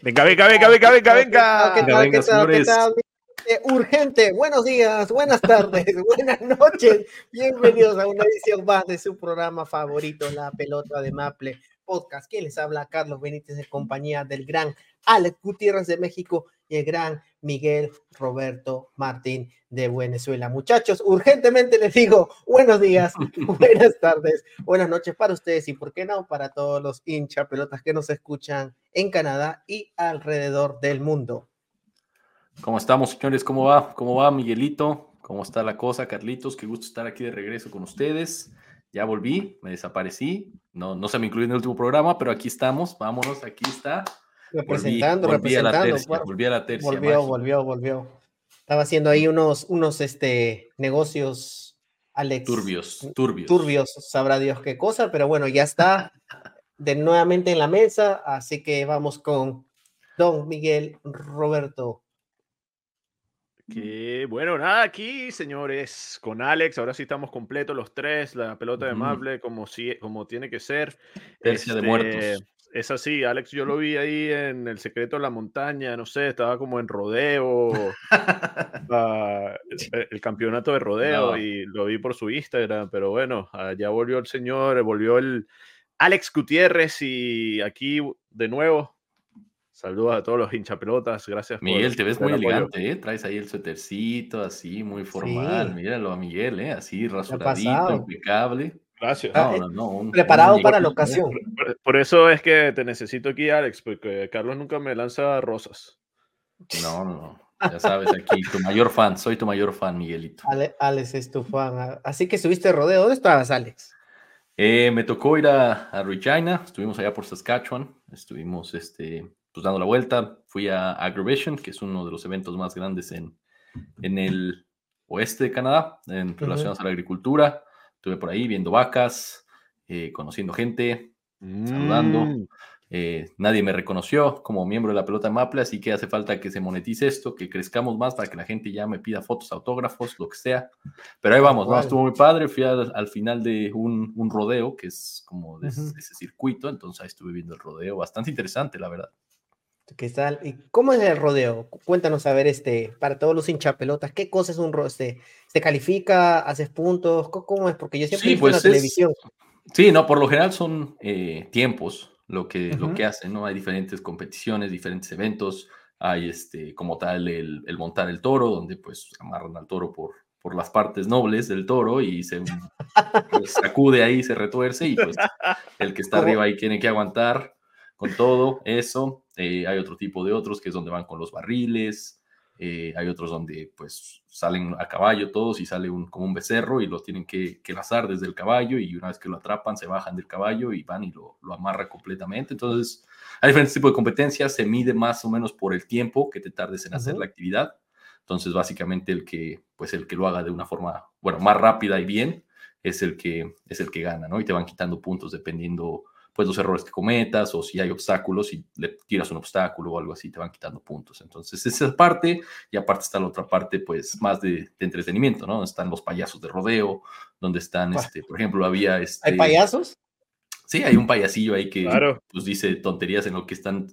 Venga, venga, venga, venga, venga, venga. ¿Qué tal, qué tal, qué tal? Eh, Urgente, buenos días, buenas tardes, buenas noches. Bienvenidos a una edición más de su programa favorito, La Pelota de Maple Podcast. ¿Quién les habla? Carlos Benítez, en compañía del gran Alex Gutiérrez de México y el gran Miguel Roberto Martín de Venezuela. Muchachos, urgentemente les digo buenos días, buenas tardes, buenas noches para ustedes y, por qué no, para todos los hincha pelotas que nos escuchan en Canadá y alrededor del mundo. ¿Cómo estamos, señores? ¿Cómo va? ¿Cómo va, Miguelito? ¿Cómo está la cosa, Carlitos? Qué gusto estar aquí de regreso con ustedes. Ya volví, me desaparecí. No, no se me incluyó en el último programa, pero aquí estamos. Vámonos, aquí está. Representando, volví, representando. A la tercia, volví a la tercia. Volvió, volvió, volvió. Estaba haciendo ahí unos, unos este, negocios, Alex. Turbios, turbios. Turbios, sabrá Dios qué cosa, pero bueno, ya está de nuevamente en la mesa, así que vamos con Don Miguel Roberto. Que bueno, nada aquí, señores, con Alex. Ahora sí estamos completos los tres. La pelota de. Maple, como, si, como tiene que ser. Tercia de muertos. Es así, Alex. Yo lo vi ahí en El Secreto de la Montaña. No sé, estaba como en rodeo. ah, el, el campeonato de rodeo No. y lo vi por su Instagram. Pero bueno, ya volvió el señor, volvió el Alex Gutiérrez y aquí de nuevo. Saludos a todos los hinchapelotas. Gracias. por- Miguel, te ves muy apoyo. elegante, ¿eh? Traes ahí el suétercito, así, muy formal. Sí. Míralo a Miguel, ¿eh? Así, rasuradito, impecable. Gracias. Ah, No, eh, no, no. un- Preparado un para la ¿eh? ocasión. Por, por eso es que te necesito aquí, Alex, porque Carlos nunca me lanza rosas. No, no, no. Ya sabes, aquí, tu mayor fan, soy tu mayor fan, Miguelito. Ale- Alex es tu fan. Así que subiste rodeo. ¿Dónde estabas, Alex? Eh, me tocó ir a, a Regina, estuvimos allá por Saskatchewan, estuvimos este, pues dando la vuelta, fui a Agrivision, que es uno de los eventos más grandes en, en el oeste de Canadá, en relacionados a la agricultura. Estuve por ahí viendo vacas, eh, conociendo gente, saludando. Mm, Eh, nadie me reconoció como miembro de la pelota Maple, así que hace falta que se monetice esto, que crezcamos más para que la gente ya me pida fotos, autógrafos, lo que sea. Pero ahí vamos, estuvo muy padre. Fui al, al final de un, un rodeo, que es como de, de ese circuito, entonces ahí estuve viendo el rodeo, bastante interesante, la verdad. ¿Qué tal? ¿Y cómo es el rodeo? Cu- Cuéntanos a ver, este, para todos los hinchapelotas, ¿qué cosa es un rodeo? ¿Se califica? ¿Haces puntos? ¿Cómo- ¿Cómo es? Porque yo siempre Sí, he visto en la pues es- televisión. Sí, no, por lo general son eh, tiempos lo que, lo que hacen, ¿no? Hay diferentes competiciones, diferentes eventos, hay este, como tal el, el montar el toro, donde pues amarran al toro por, por las partes nobles del toro y se pues, sacude ahí, se retuerce y pues el que está arriba ahí tiene que aguantar con todo eso. Eh, hay otro tipo de otros que es donde van con los barriles, eh, hay otros donde pues salen a caballo todos y sale un, como un becerro y lo tienen que, que lazar desde el caballo y una vez que lo atrapan se bajan del caballo y van y lo, lo amarran completamente. Entonces hay diferentes tipos de competencias, se mide más o menos por el tiempo que te tardes en hacer la actividad. Entonces básicamente el que pues el que lo haga de una forma, bueno, más rápida y bien es el que es el que gana, ¿no? Y te van quitando puntos dependiendo pues los errores que cometas o si hay obstáculos y le tiras un obstáculo o algo así, te van quitando puntos. Entonces, esa parte y aparte está la otra parte, pues más de, de entretenimiento, ¿no? Están los payasos de rodeo, donde están, este, por ejemplo, había este... ¿Hay payasos? Sí, hay un payasillo ahí que Claro. pues dice tonterías en lo que están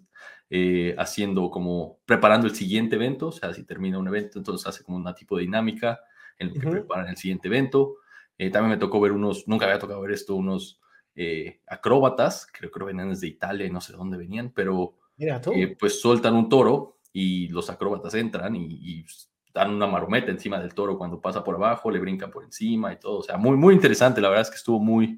eh, haciendo como preparando el siguiente evento, o sea, si termina un evento, entonces hace como una tipo de dinámica en lo que preparan el siguiente evento. Eh, también me tocó ver unos, nunca había tocado ver esto, unos eh, acróbatas, creo que venían desde Italia y no sé de dónde venían, pero Mira tú. eh, pues sueltan un toro y los acróbatas entran y, y dan una marometa encima del toro cuando pasa por abajo, le brincan por encima y todo. O sea, muy, muy interesante. La verdad es que estuvo muy,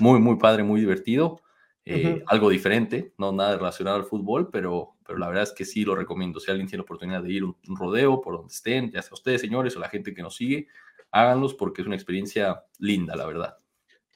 muy, muy padre, muy divertido. Eh. Algo diferente, no nada relacionado al fútbol, pero, pero la verdad es que sí lo recomiendo. Si alguien tiene la oportunidad de ir a un, un rodeo por donde estén, ya sea ustedes, señores, o la gente que nos sigue, háganlos porque es una experiencia linda, la verdad.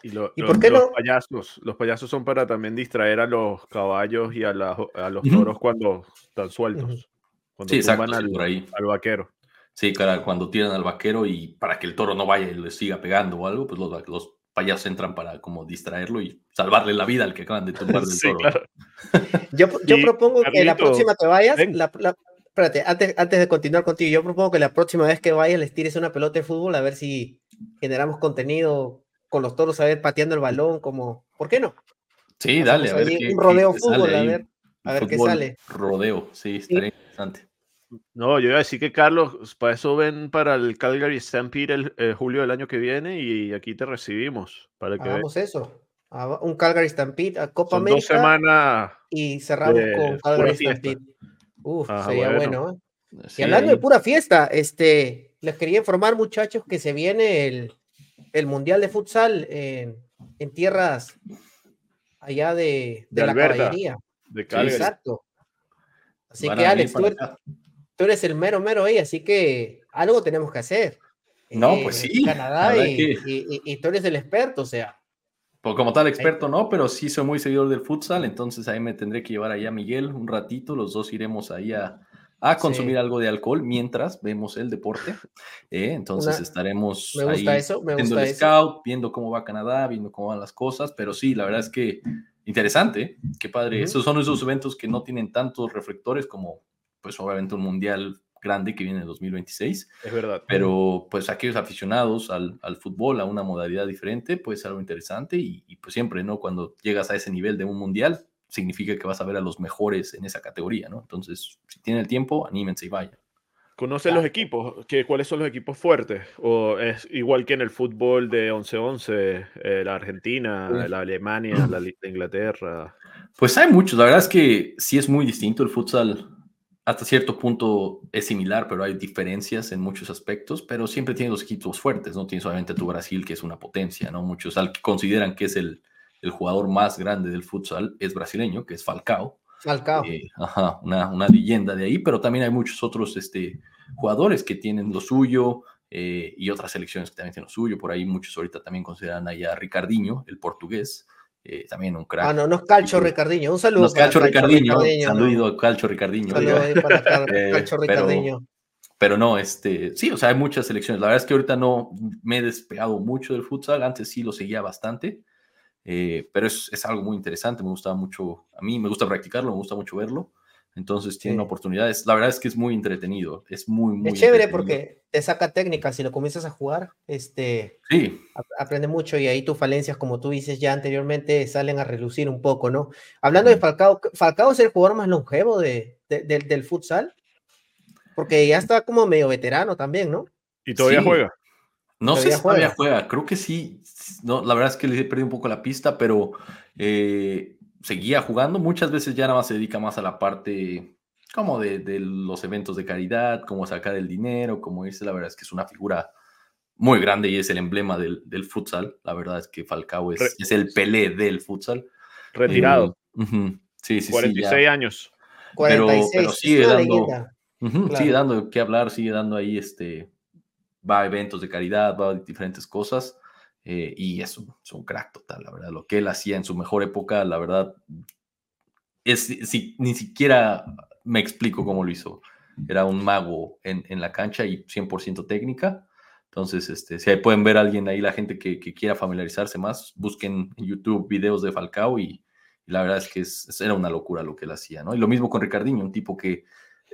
Y, lo- ¿Y los, por qué los no? payasos, los payasos son para también distraer a los caballos y a, la- a los toros cuando están sueltos. Cuando Sí, exacto, al, por ahí. al vaquero. Sí, claro, cuando tiran al vaquero y para que el toro no vaya y le siga pegando o algo, pues los, los payasos entran para como distraerlo y salvarle la vida al que acaban de tumbar del Sí, toro. claro. Yo, yo Y, propongo que la próxima que vayas, la- espérate, antes, antes de continuar contigo, yo propongo que la próxima vez que vayas les tires una pelota de fútbol a ver si generamos contenido con los toros, a ver, pateando el balón, como, ¿por qué no? Sí, dale, a ver qué, un rodeo qué sale fútbol, a ver- a ver qué sale. Rodeo, sí, estaría interesante. No, yo iba a decir que Carlos, para eso ven para el Calgary Stampede el eh, julio del año que viene y aquí te recibimos. Para que Hagamos eso. Un Calgary Stampede a Copa son dos América semanas. y cerramos de con Calgary. Stampede. Uf, Ah, sería bueno. bueno. ¿eh? Sí, Y hablando de pura fiesta, este, les quería informar, muchachos, que se viene el, el Mundial de Futsal en, en tierras allá de, de De la Alberta. caballería. De. Exacto. Así van que, Alex, tú eres, acá. tú eres el mero mero ahí, así que algo tenemos que hacer. No, pues sí, Canadá que- y- y- y tú eres el experto, o sea. Pues como tal experto no, pero sí soy muy seguidor del futsal, entonces ahí me tendré que llevar allá a Miguel un ratito, los dos iremos ahí a, a consumir Sí. algo de alcohol mientras vemos el deporte. eh, entonces Una- estaremos Me gusta ahí eso, me haciendo gusta el eso. scout, viendo cómo va Canadá, viendo cómo van las cosas, pero sí, la verdad es que interesante, qué padre. Ujú. Esos son esos eventos que no tienen tantos reflectores como, pues obviamente un mundial grande que viene en 2026, Es verdad. pero pues aquellos aficionados al, al fútbol, a una modalidad diferente, pues algo interesante y, y, pues siempre, ¿no? Cuando llegas a ese nivel de un mundial, significa que vas a ver a los mejores en esa categoría, ¿no? Entonces, si tienen el tiempo, anímense y vayan. ¿Conocen los equipos? ¿Qué, ¿Cuáles son los equipos fuertes? ¿O es igual que en el fútbol de 11-11, eh, la Argentina, Sí. la Alemania, la Inglaterra? Pues hay muchos, la verdad es que sí es muy distinto el futsal. Hasta cierto punto es similar, pero hay diferencias en muchos aspectos, pero siempre tiene los equipos fuertes, ¿no? Tienes obviamente tu Brasil, que es una potencia, ¿no? Muchos al- consideran que es el, el jugador más grande del futsal, es brasileño, que es Falcao. Falcao. Eh, ajá, una, una leyenda de ahí, pero también hay muchos otros este, jugadores que tienen lo suyo eh, y otras selecciones que también tienen lo suyo. Por ahí muchos ahorita también consideran allá a Ricardinho, el portugués, eh, también un crack. Ah, no, no es Calcho. Ricardiño. Un saludo. Nos para Calcho Calcho Ricardinho, Ricardiño, ¿no? saludo a Calcho Ricardinho. Saludo para Eh, Calcho pero- Ricardiño. Pero no, este, sí, o sea, hay muchas selecciones. La verdad es que ahorita no me he despegado mucho del futsal, antes sí lo seguía bastante, eh, pero es, es algo muy interesante, me gusta mucho, a mí me gusta practicarlo, me gusta mucho verlo, entonces tienen Sí. oportunidades. La verdad es que es muy entretenido, es muy, muy Es chévere porque te saca técnica. Si lo comienzas a jugar, este, Sí, ap- aprende mucho y ahí tus falencias, como tú dices ya anteriormente, salen a relucir un poco, ¿no? Hablando de Mm. Falcao, ¿Falcao es el jugador más longevo de, de- del- del futsal? Porque ya está como medio veterano también, ¿no? ¿Y todavía Sí. juega? No sé si todavía juega. creo que sí. No, la verdad es que le he perdido un poco la pista, pero eh, seguía jugando. Muchas veces ya nada más se dedica más a la parte como de, de los eventos de caridad, como sacar el dinero, como irse. La verdad es que es una figura muy grande y es el emblema del, del futsal. La verdad es que Falcao es, Re- es el Pelé del futsal. Retirado, Eh, Sí, sí, sí. 46 ya. años. Pero- 46. pero sigue dando- Claro. Sigue dando que hablar, sigue dando ahí este. Va a eventos de caridad, va a diferentes cosas. eh, y es un, es un crack total, la verdad. Lo que él hacía en su mejor época, la verdad, es, si, ni siquiera me explico cómo lo hizo. Era un mago en, en la cancha y 100% técnica. Entonces, este, si ahí pueden ver a alguien ahí, la gente que, quiera familiarizarse más, busquen en YouTube videos de Falcao y, la verdad es que es- era una locura lo que él hacía, ¿no? Y lo mismo con Ricardinho, un tipo que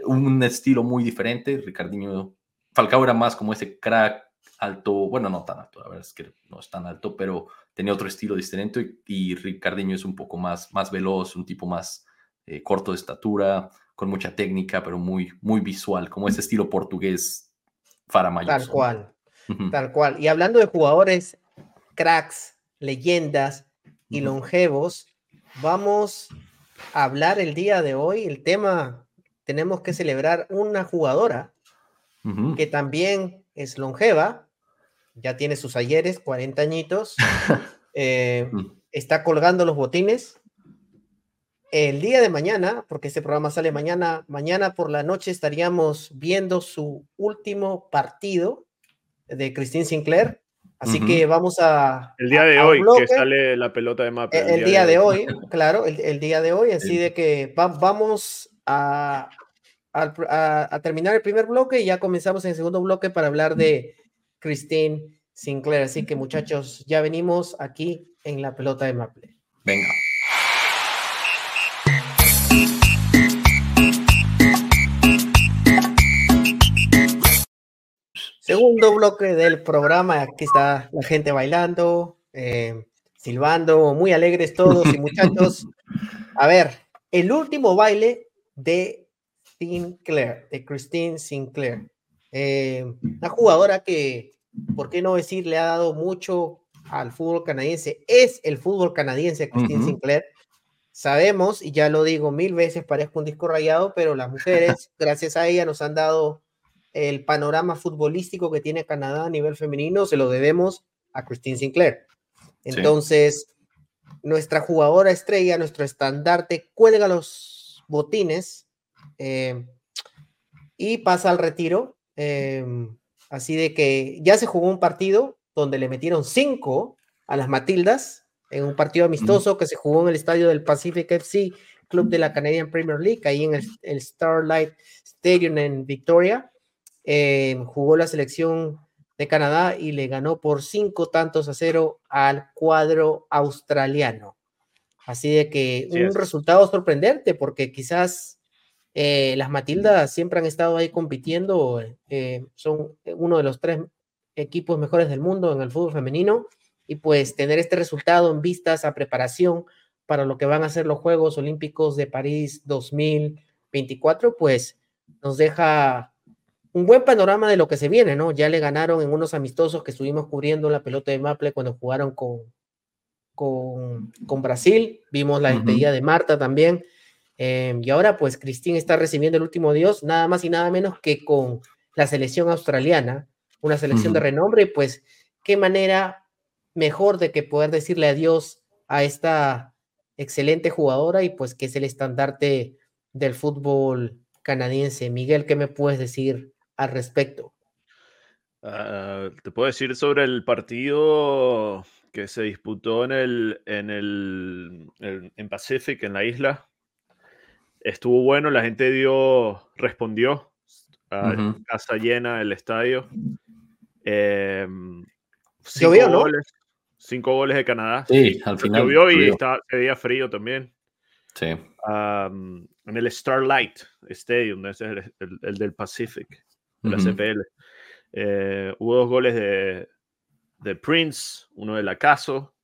un estilo muy diferente. Ricardinho, Falcao era más como ese crack alto, bueno, no tan alto, la verdad es que no es tan alto, pero tenía otro estilo distinto y, y Ricardinho es un poco más, más veloz, un tipo más eh, corto de estatura, con mucha técnica, pero muy, muy visual, como ese estilo portugués faramayoso. Tal cual, tal cual. Y hablando de jugadores, cracks, leyendas y longevos, vamos a hablar el día de hoy. El tema, tenemos que celebrar una jugadora Que también es longeva, ya tiene sus ayeres, 40 añitos, eh, Mm. está colgando los botines. El día de mañana, porque este programa sale mañana, mañana por la noche estaríamos viendo su último partido de Christine Sinclair Así que vamos a... El día de hoy, que sale la pelota de mapa. El, día, de, hoy, claro, el, día de hoy. Así de que vamos a, a, terminar el primer bloque y ya comenzamos en el segundo bloque para hablar de Christine Sinclair. Así que muchachos, ya venimos aquí en la pelota de Maple. Venga. Segundo bloque del programa, aquí está la gente bailando, eh, silbando, muy alegres todos y muchachos. A ver, el último baile de Sinclair, de Christine Sinclair. Eh, una jugadora que, ¿por qué no decir, le ha dado mucho al fútbol canadiense? Es el fútbol canadiense, Christine Sinclair. Sabemos, y ya lo digo mil veces, parezco un disco rayado, pero las mujeres, gracias a ella, nos han dado el panorama futbolístico que tiene Canadá a nivel femenino se lo debemos a Christine Sinclair. Entonces, nuestra jugadora estrella, nuestro estandarte, cuelga los botines eh, y pasa al retiro. Eh, así de que ya se jugó un partido donde le metieron cinco a las Matildas en un partido amistoso que se jugó en el estadio del Pacific FC, club de la Canadian Premier League, ahí en el Starlight Stadium en Victoria. Eh, jugó la selección de Canadá y le ganó por cinco tantos a cero al cuadro australiano. Así de que un resultado sorprendente porque quizás eh, las Matildas siempre han estado ahí compitiendo, eh, son uno de los tres equipos mejores del mundo en el fútbol femenino y pues tener este resultado en vistas a preparación para lo que van a ser los Juegos Olímpicos de París 2024, pues nos deja un buen panorama de lo que se viene, ¿no? Ya le ganaron en unos amistosos que estuvimos cubriendo la pelota de Maple cuando jugaron con, con, con Brasil. Vimos la despedida de Marta también. Em, y ahora, pues, Cristín está recibiendo el último Dios, nada más y nada menos que con la selección australiana, una selección de renombre. Pues, qué manera mejor de que poder decirle adiós a esta excelente jugadora y pues que es el estandarte del fútbol canadiense. Miguel, ¿qué me puedes decir al respecto? Ah, te puedo decir sobre el partido que se disputó en el, en el, en Pacific, en la isla. Estuvo bueno, la gente dio, respondió a casa llena el estadio. Em, cinco goles, Cinco goles de Canadá. Sí, al final. Llovió y estaba, día frío también. Sí. en el Starlight Stadium, es el, el del Pacific de la CPL. Eh, hubo dos goles de, de, Prince, uno de Lacaso,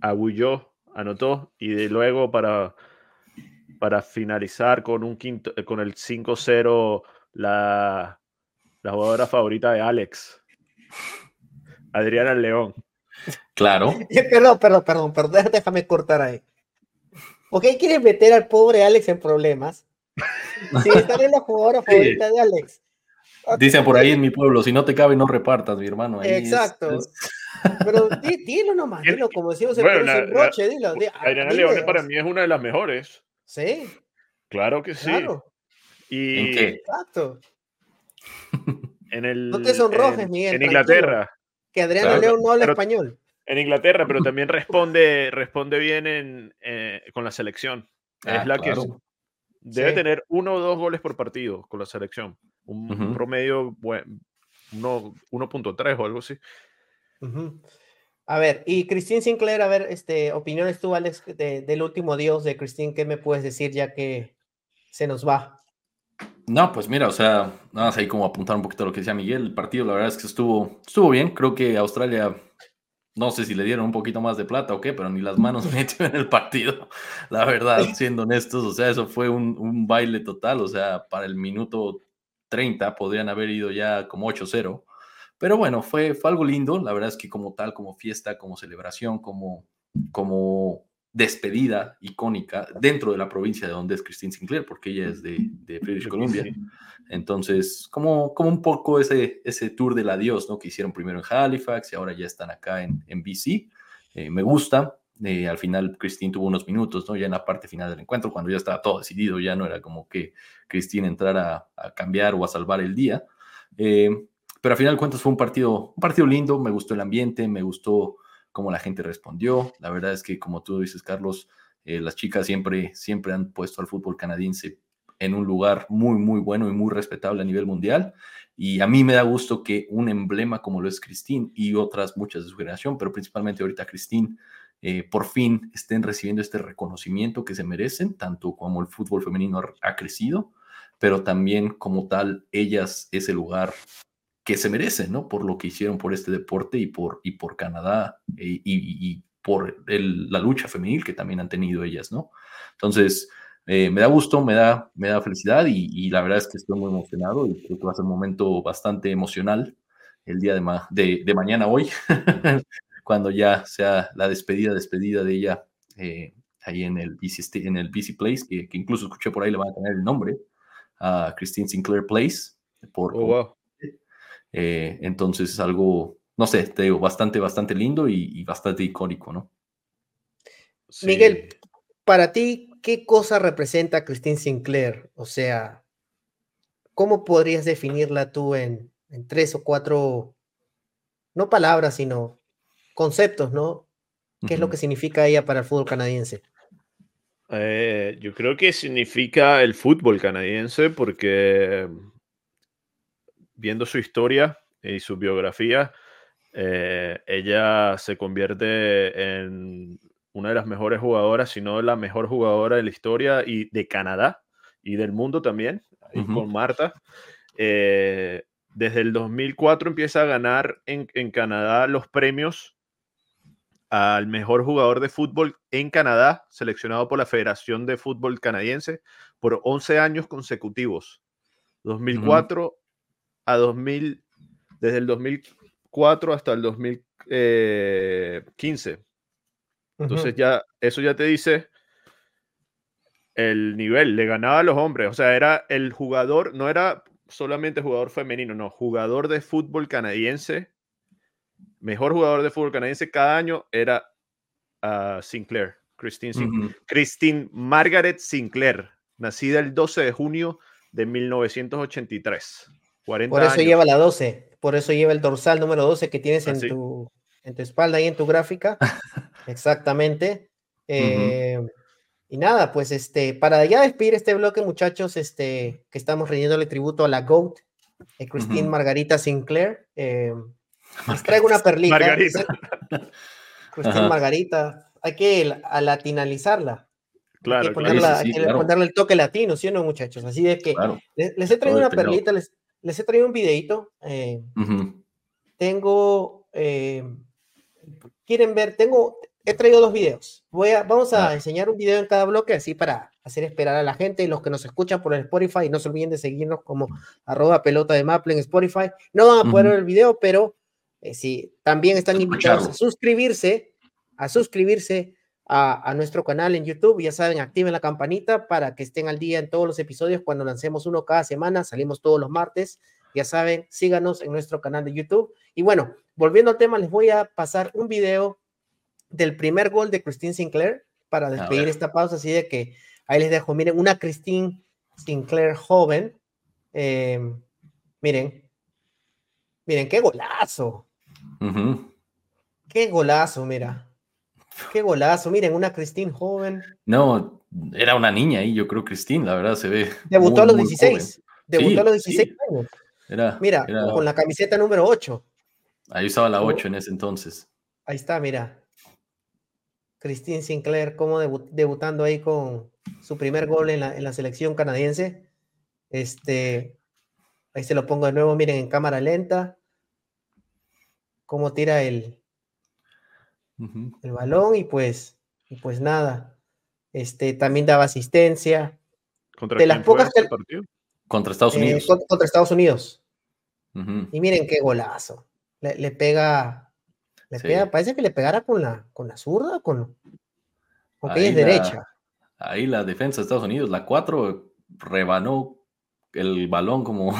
Agulló anotó y de luego para, para finalizar con un quinto, eh, con el 5-0 la, la jugadora favorita de Alex, Adriana León. Claro. Perdón, perdón, perdón, perdón, déjame cortar ahí. ¿Por qué quieres meter al pobre Alex en problemas? Sí, estar en la jugadora favorita de Alex. Dicen por ahí en mi pueblo, si no te cabe, no repartas, mi hermano. Exacto. Pero dilo nomás, dilo, como decimos en bueno, broche, dilo. Adriana Leone para mí es una de las mejores. Sí. Claro que sí. Claro. Y... ¿En qué? Exacto. En el, no te sonrojes, Miguel. En Inglaterra. Que Adriana León no habla español. En Inglaterra, pero también responde, responde bien en, eh, con la selección. es ah, la que Debe tener uno o dos goles por partido con la selección. Un promedio bueno, 1.3 o algo así. A ver, y Christine Sinclair, a ver, este, opiniones tú, Alex, del último Dios de Christine, ¿qué me puedes decir ya que se nos va? No, pues mira, o sea, nada más ahí como apuntar un poquito a lo que decía Miguel, el partido la verdad es que estuvo, estuvo bien, creo que Australia no sé si le dieron un poquito más de plata o qué, pero ni las manos metió en el partido, la verdad, siendo honestos, o sea, eso fue un, baile total, o sea, para el minuto 30 podrían haber ido ya como 8-0, pero bueno, fue, fue algo lindo, la verdad es que como tal, como fiesta, como celebración, como, como despedida icónica dentro de la provincia de donde es Christine Sinclair, porque ella es de, de British Columbia. Entonces, como, como un poco ese, ese tour del adiós, ¿no? Que hicieron primero en Halifax y ahora ya están acá en, en BC. Eh, me gusta. Eh, al final, Christine tuvo unos minutos, ¿no? Ya en la parte final del encuentro, cuando ya estaba todo decidido, ya no era como que Christine entrara a, cambiar o a salvar el día. Eh, pero al final de cuentas fue un partido, un partido lindo, me gustó el ambiente, me gustó cómo la gente respondió. La verdad es que, como tú dices, Carlos, eh, las chicas siempre, siempre han puesto al fútbol canadiense en un lugar muy, muy bueno y muy respetable a nivel mundial. Y a mí me da gusto que un emblema como lo es Christine y otras muchas de su generación, pero principalmente ahorita Christine, eh, por fin estén recibiendo este reconocimiento que se merecen, tanto como el fútbol femenino ha crecido, pero también como tal, ellas ese lugar que se merecen, ¿no? Por lo que hicieron por este deporte y por, y por Canadá eh, y, por la lucha femenil que también han tenido ellas, ¿no? Entonces, eh, me da gusto, me da, me da felicidad y, la verdad es que estoy muy emocionado y creo que va a ser un momento bastante emocional el día de, de, mañana hoy, cuando ya sea la despedida, despedida de ella eh, ahí en el, BC, en el Place, que, incluso escuché por ahí le van a tener el nombre, a Christine Sinclair Place. Por, oh, eh, entonces es algo, no sé, te digo, bastante, bastante lindo y, bastante icónico, ¿no? Miguel, para ti, ¿qué cosa representa Christine Sinclair? O sea, ¿cómo podrías definirla tú en, tres o cuatro, no palabras, sino conceptos, ¿no? ¿Qué es lo que significa ella para el fútbol canadiense? Eh, yo creo que significa el fútbol canadiense porque viendo su historia y su biografía, eh, ella se convierte en una de las mejores jugadoras, si no la mejor jugadora de la historia y de Canadá y del mundo también, con Marta. Eh, desde el 2004 empieza a ganar en, en, Canadá los premios al mejor jugador de fútbol en Canadá, seleccionado por la Federación de Fútbol Canadiense por 11 años consecutivos. 2004 a 2000, desde el 2004 hasta el 2015. Eh, Entonces ya, eso ya te dice el nivel, le ganaba a los hombres, o sea, era el jugador, no era solamente jugador femenino, no, jugador de fútbol canadiense, mejor jugador de fútbol canadiense cada año era uh, Sinclair, Christine, Christine Margaret Sinclair, nacida el 12 de junio de 1983 por eso lleva la 12, por eso lleva el dorsal número 12 que tienes en, tu, en tu espalda y en tu gráfica. Exactamente. Eh, y nada, pues este, para ya despedir este bloque, muchachos, este, que estamos rindiéndole tributo a la GOAT, eh, Christine Margarita Sinclair. Eh, les traigo una perlita. Margarita. Christine Margarita. Hay que latinalizarla. Claro, hay que, ponerle el toque latino, ¿sí o no, muchachos? Así de que les, he traído una perlita, les, les he traído un videito. Eh, tengo, eh, quieren ver, tengo, he traído dos videos. Voy a, vamos a enseñar un video en cada bloque así para hacer esperar a la gente y los que nos escuchan por el Spotify. No se olviden de seguirnos como arroba pelota de Maple en Spotify. No van a poder ver el video, pero eh, sí, también están invitados a suscribirse, a suscribirse a, nuestro canal en YouTube. Ya saben, activen la campanita para que estén al día en todos los episodios. Cuando lancemos uno cada semana, salimos todos los martes. Ya saben, síganos en nuestro canal de YouTube. Y bueno, volviendo al tema, les voy a pasar un video del primer gol de Christine Sinclair para despedir esta pausa. Así de que ahí les dejo. Miren, una Christine Sinclair joven. Eh, miren, miren, qué golazo. Qué golazo, mira. Qué golazo, miren, una Christine joven. No, era una niña ahí, yo creo Christine, la verdad se ve. Debutó a los 16. Debutó a los 16 años. mira, con la camiseta número 8. Ahí estaba la 8 en ese entonces. Ahí está, mira. Christine Sinclair, como debutando ahí con su primer gol en la, en la selección canadiense. Este, ahí se lo pongo de nuevo, miren, en cámara lenta. Cómo tira el, el balón y pues, y pues nada. Este, también daba asistencia. ¿Contra de las pocas partido? Contra Estados eh, Unidos. contra, Estados Unidos. Y miren qué golazo. Le, pega, le pega, parece que le pegara con la, con la zurda, con, con es derecha. Ahí la defensa de Estados Unidos, la 4 rebanó el balón como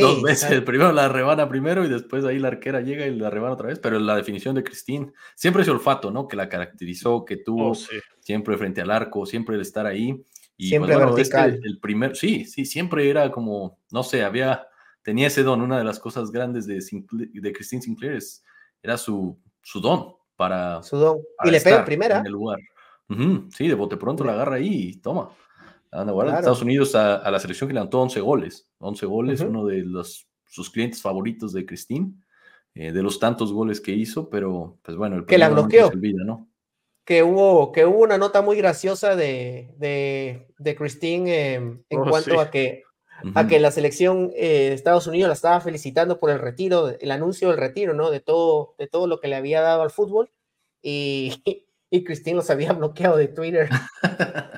dos veces. Primero la rebana primero y después ahí la arquera llega y la rebana otra vez. Pero la definición de Christine, siempre ese olfato, ¿no? Que la caracterizó, que tuvo oh, siempre frente al arco, siempre el estar ahí. Y siempre pues, el primer, sí, sí, siempre era como, no sé, había, tenía ese don. Una de las cosas grandes de, de Christine Sinclair era su, su don para. Su don. y le pega primera. En el lugar. sí, de bote pronto la agarra ahí y toma. Estados Unidos a, la selección que levantó 11 goles. 11 goles, uno de los, sus clientes favoritos de Christine, eh, de los tantos goles que hizo, pero pues bueno, el que la bloqueó. ¿no? Que hubo, que hubo una nota muy graciosa de, de, de Christine em, en oh, cuanto a que a que la selección eh, de Estados Unidos la estaba felicitando por el retiro, el anuncio del retiro, ¿no? De todo, de todo lo que le había dado al fútbol y, y Christine los había bloqueado de Twitter.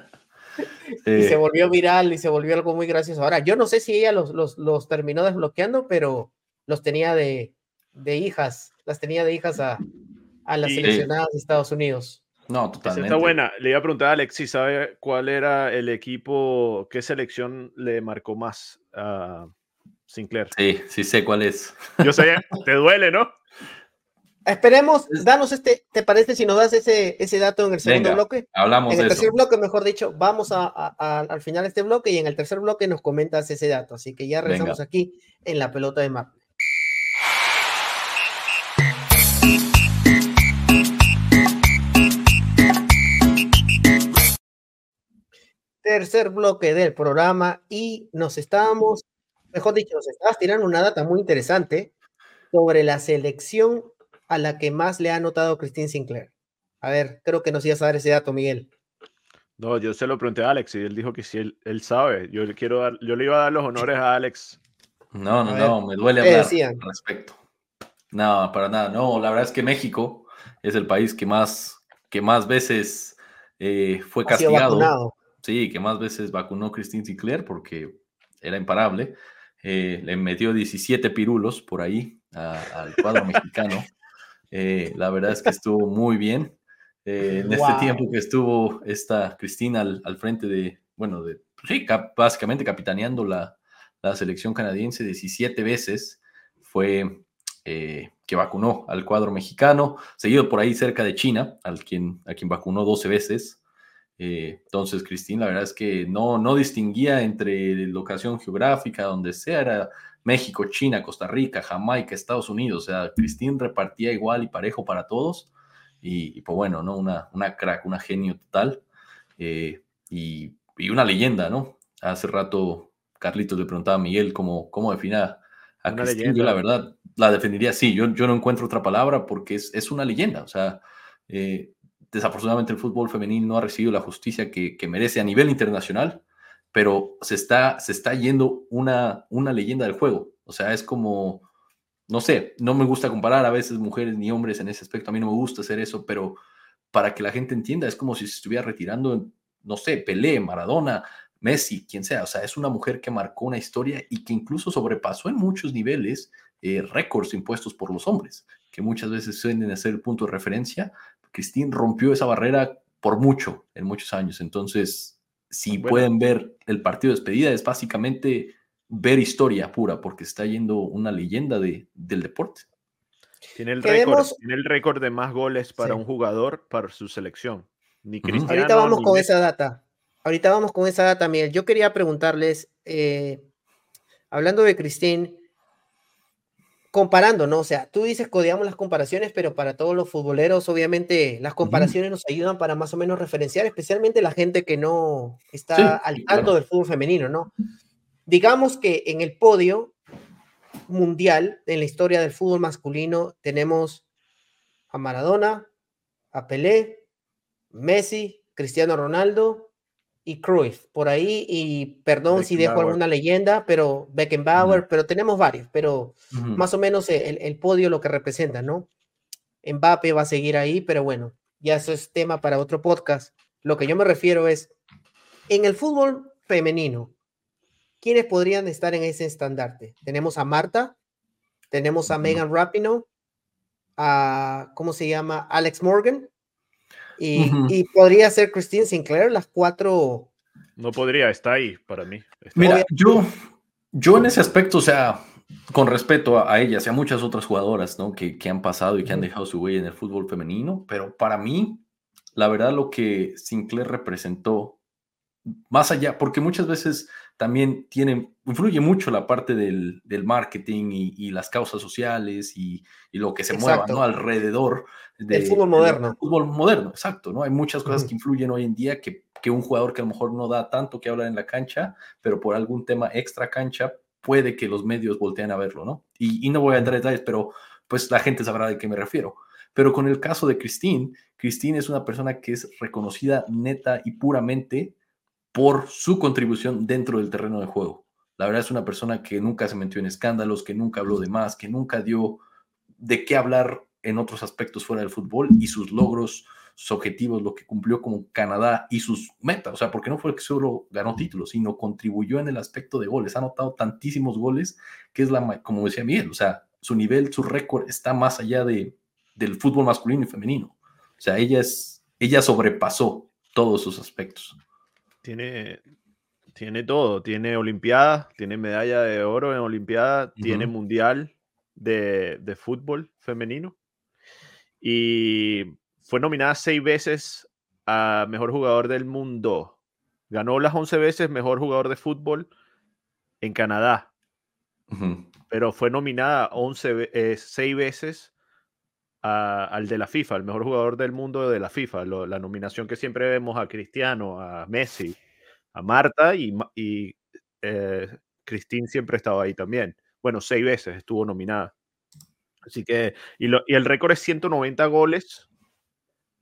Y se volvió viral y se volvió algo muy gracioso. Ahora, yo no sé si ella los, los, los terminó desbloqueando, pero los tenía de, de hijas, las tenía de hijas a, a las seleccionadas de Estados Unidos. No, totalmente. Está buena. Le iba a preguntar a Alex si sabe cuál era el equipo, qué selección le marcó más a Sinclair. Sí, sí sé cuál es. Yo sé, te duele, ¿no? Esperemos, danos este, ¿te parece si nos das ese, ese dato en el segundo bloque? Hablamos En el tercer bloque, mejor dicho, vamos a, al final de este bloque y en el tercer bloque nos comentas ese dato. Así que ya regresamos aquí en la pelota de Mar. Tercer bloque del programa y nos estábamos, mejor dicho, nos estabas tirando una data muy interesante sobre la selección a la que más le ha anotado Christine Sinclair? A ver, creo que nos ibas a dar ese dato, Miguel. No, yo se lo pregunté a Alex y él dijo que sí, él, sabe. Yo le quiero dar, yo le iba a dar los honores a Alex. No, no, no, me duele hablar al respecto. No, para nada. No, la verdad es que México es el país que más, que más veces eh, fue castigado. Sí, que más veces vacunó Christine Sinclair porque era imparable. Eh, le metió 17 pirulos por ahí al cuadro mexicano. Eh, la verdad es que estuvo muy bien. Eh, en este tiempo que estuvo esta Cristina al, frente de, bueno, de, sí, básicamente capitaneando la, la, selección canadiense 17 veces, fue eh, que vacunó al cuadro mexicano, seguido por ahí cerca de China, al quien, a quien vacunó 12 veces. entonces, Cristina, la verdad es que no, no distinguía entre locación geográfica, donde sea, era México, China, Costa Rica, Jamaica, Estados Unidos. O sea, Cristín repartía igual y parejo para todos. Y, pues bueno, ¿no? Una, una crack, una genio total. Eh, y, una leyenda, ¿no? Hace rato Carlitos le preguntaba a Miguel cómo, cómo defina a Cristín. Yo la verdad la definiría así. Yo, yo no encuentro otra palabra porque es, es una leyenda. O sea, eh, desafortunadamente el fútbol femenino no ha recibido la justicia que, que merece a nivel internacional pero se está, se está yendo una, una leyenda del juego. O sea, es como, no sé, no me gusta comparar a veces mujeres ni hombres en ese aspecto, a mí no me gusta hacer eso, pero para que la gente entienda, es como si se estuviera retirando, no sé, Pelé, Maradona, Messi, quien sea. O sea, es una mujer que marcó una historia y que incluso sobrepasó en muchos niveles eh, récords impuestos por los hombres, que muchas veces suelen ser el punto de referencia. Christine rompió esa barrera por mucho, en muchos años. Entonces, si pueden ver el partido de despedida, es básicamente ver historia pura, porque está yendo una leyenda de, del deporte. Tiene el récord, tiene el récord de más goles para un jugador para su selección. Ni Ahorita vamos con esa data. Ahorita vamos con esa data, Miguel. Yo quería preguntarles, eh, hablando de Cristín, comparando, ¿no? O sea, tú dices codiamos las comparaciones, pero para todos los futboleros, obviamente, las comparaciones nos ayudan para más o menos referenciar, especialmente la gente que no está al tanto del fútbol femenino, ¿no? Digamos que en el podio mundial, en la historia del fútbol masculino, tenemos a Maradona, a Pelé, Messi, Cristiano Ronaldo, y Cruyff por ahí, y perdón si dejo alguna leyenda, pero Beckenbauer, pero tenemos varios, pero más o menos el, el, podio lo que representa, ¿no? Mbappe va a seguir ahí, pero bueno, ya eso es tema para otro podcast. Lo que yo me refiero es, en el fútbol femenino, ¿quiénes podrían estar en ese estandarte? Tenemos a Marta, tenemos a Megan Rapinoe, a, ¿cómo se llama? Alex Morgan, y, podría ser Christine Sinclair, las cuatro. No podría, está ahí para mí. Mira, yo, yo en ese aspecto, o sea, con respeto a, ellas y a muchas otras jugadoras, ¿no? Que, que han pasado y que han dejado su huella en el fútbol femenino, pero para mí, la verdad, lo que Sinclair representó, más allá, porque muchas veces también tiene, influye mucho la parte del, marketing y, las causas sociales y, lo que se mueva ¿no? alrededor del fútbol moderno. fútbol moderno, exacto, ¿no? Hay muchas cosas que influyen hoy en día que, que un jugador que a lo mejor no da tanto que hablar en la cancha, pero por algún tema extra cancha puede que los medios volteen a verlo, ¿no? Y, no voy a entrar en detalles, pero pues la gente sabrá de qué me refiero. Pero con el caso de Christine, Christine es una persona que es reconocida neta y puramente por su contribución dentro del terreno de juego. La verdad es una persona que nunca se metió en escándalos, que nunca habló de más, que nunca dio de qué hablar en otros aspectos fuera del fútbol y sus logros, sus objetivos, lo que cumplió como Canadá y sus metas. O sea, porque no fue que solo ganó títulos, sino contribuyó en el aspecto de goles. Ha anotado tantísimos goles que es la, como decía Miguel, o sea, su nivel, su récord está más allá de, del fútbol masculino y femenino. O sea, ella es, ella sobrepasó todos sus aspectos. Tiene, tiene todo, tiene Olimpiada, tiene medalla de oro en Olimpiada, tiene Mundial de, de, fútbol femenino. Y fue nominada seis veces a Mejor Jugador del Mundo. Ganó las once veces Mejor Jugador de Fútbol en Canadá, pero fue nominada 11, eh, seis veces al de la FIFA, el mejor jugador del mundo de la FIFA, la nominación que siempre vemos a Cristiano, a Messi, a Marta y, y eh, Christine siempre estaba ahí también. Bueno, seis veces estuvo nominada. Así que, y, el récord es 190 goles.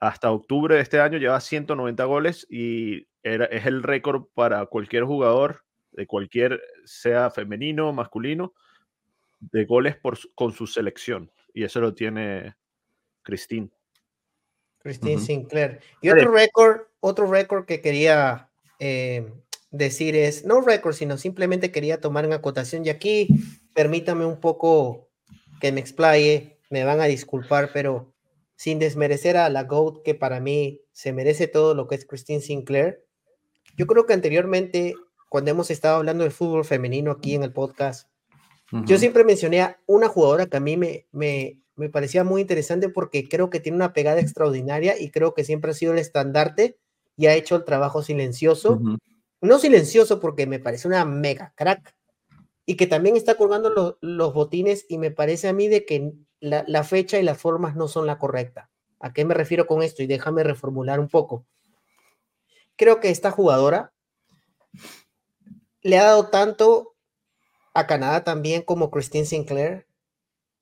Hasta octubre de este año lleva 190 goles y era, es el récord para cualquier jugador, de cualquier, sea femenino o masculino, de goles por, con su selección. Y eso lo tiene Christine. Christine Sinclair. Y otro récord, otro récord que quería eh, decir es, no récord, sino simplemente quería tomar en acotación. Y aquí, permítame un poco que me explaye, me van a disculpar, pero sin desmerecer a la GOAT, que para mí se merece todo lo que es Christine Sinclair. Yo creo que anteriormente, cuando hemos estado hablando de fútbol femenino aquí en el podcast, yo siempre mencioné a una jugadora que a mí me, me, me parecía muy interesante porque creo que tiene una pegada extraordinaria y creo que siempre ha sido el estandarte y ha hecho el trabajo silencioso. No silencioso porque me parece una mega crack y que también está colgando los botines y me parece a mí de que la, la, fecha y las formas no son la correcta. ¿A qué me refiero con esto? Y déjame reformular un poco. Creo que esta jugadora le ha dado tanto a Canadá también como Christine Sinclair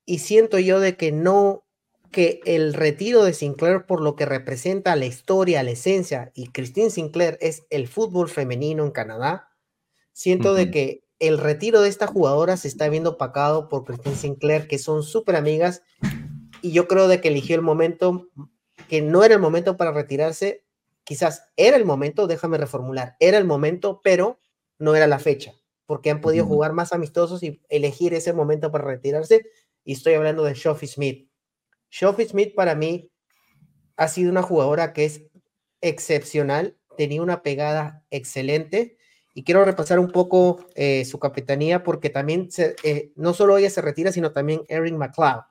y siento yo de que no, que el retiro de Sinclair por lo que representa la historia, la esencia, y Christine Sinclair es el fútbol femenino en Canadá, siento de que el retiro de esta jugadora se está viendo opacado por Christine Sinclair, que son súper amigas, y yo creo de que eligió el momento, que no era el momento para retirarse, quizás era el momento, déjame reformular, era el momento, pero no era la fecha, porque han podido jugar más amistosos y elegir ese momento para retirarse, y estoy hablando de Sophie Smith. Sophie Smith para mí ha sido una jugadora que es excepcional, tenía una pegada excelente y quiero repasar un poco eh, su capitanía porque también eh, no solo ella se retira, sino también Erin McLeod,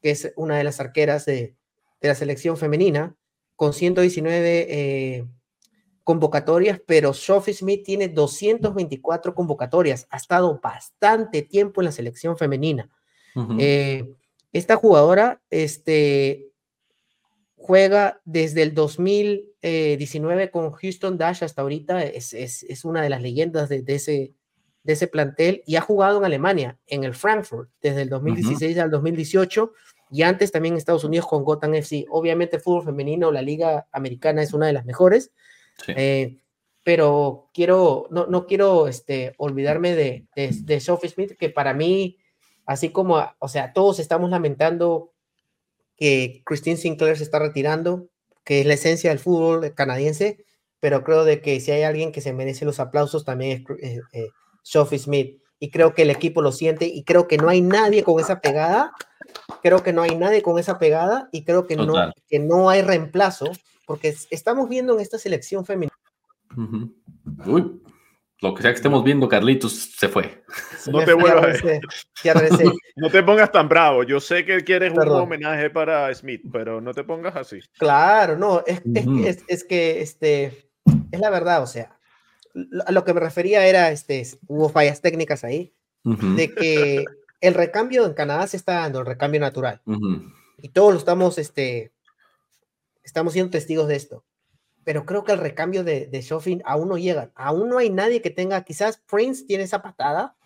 que es una de las arqueras de, la selección femenina, con 119 eh, convocatorias, pero Sophie Smith tiene 224 convocatorias, ha estado bastante tiempo en la selección femenina. Eh, esta jugadora este, juega desde el 2019 con Houston Dash hasta ahorita, es, es, una de las leyendas de, ese, de ese plantel y ha jugado en Alemania, en el Frankfurt, desde el 2016 al 2018 y antes también en Estados Unidos con Gotham FC. Obviamente el fútbol femenino, la liga americana es una de las mejores, eh, pero quiero, no, no quiero este, olvidarme de, de, de Sophie Smith, que para mí Así como, o sea, todos estamos lamentando que Christine Sinclair se está retirando, que es la esencia del fútbol canadiense, pero creo de que si hay alguien que se merece los aplausos también es eh, eh, Sophie Smith. Y creo que el equipo lo siente y creo que no hay nadie con esa pegada. Creo que no hay nadie con esa pegada y creo que, no, que no hay reemplazo porque estamos viendo en esta selección femenina. Uy, lo que sea que estemos viendo, Carlitos se fue. No te vuelvas no, te pongas tan bravo. Yo sé que quieres un homenaje para Smith, pero no te pongas así. Claro, no, es, es, que este, es la verdad, o sea, a lo que me refería era, este, hubo fallas técnicas ahí, de que el recambio en Canadá se está dando, el recambio natural. Y todos lo estamos, este, estamos siendo testigos de esto. Pero creo que el recambio de, de aún no llega. Aún no hay nadie que tenga, quizás Prince tiene esa patada,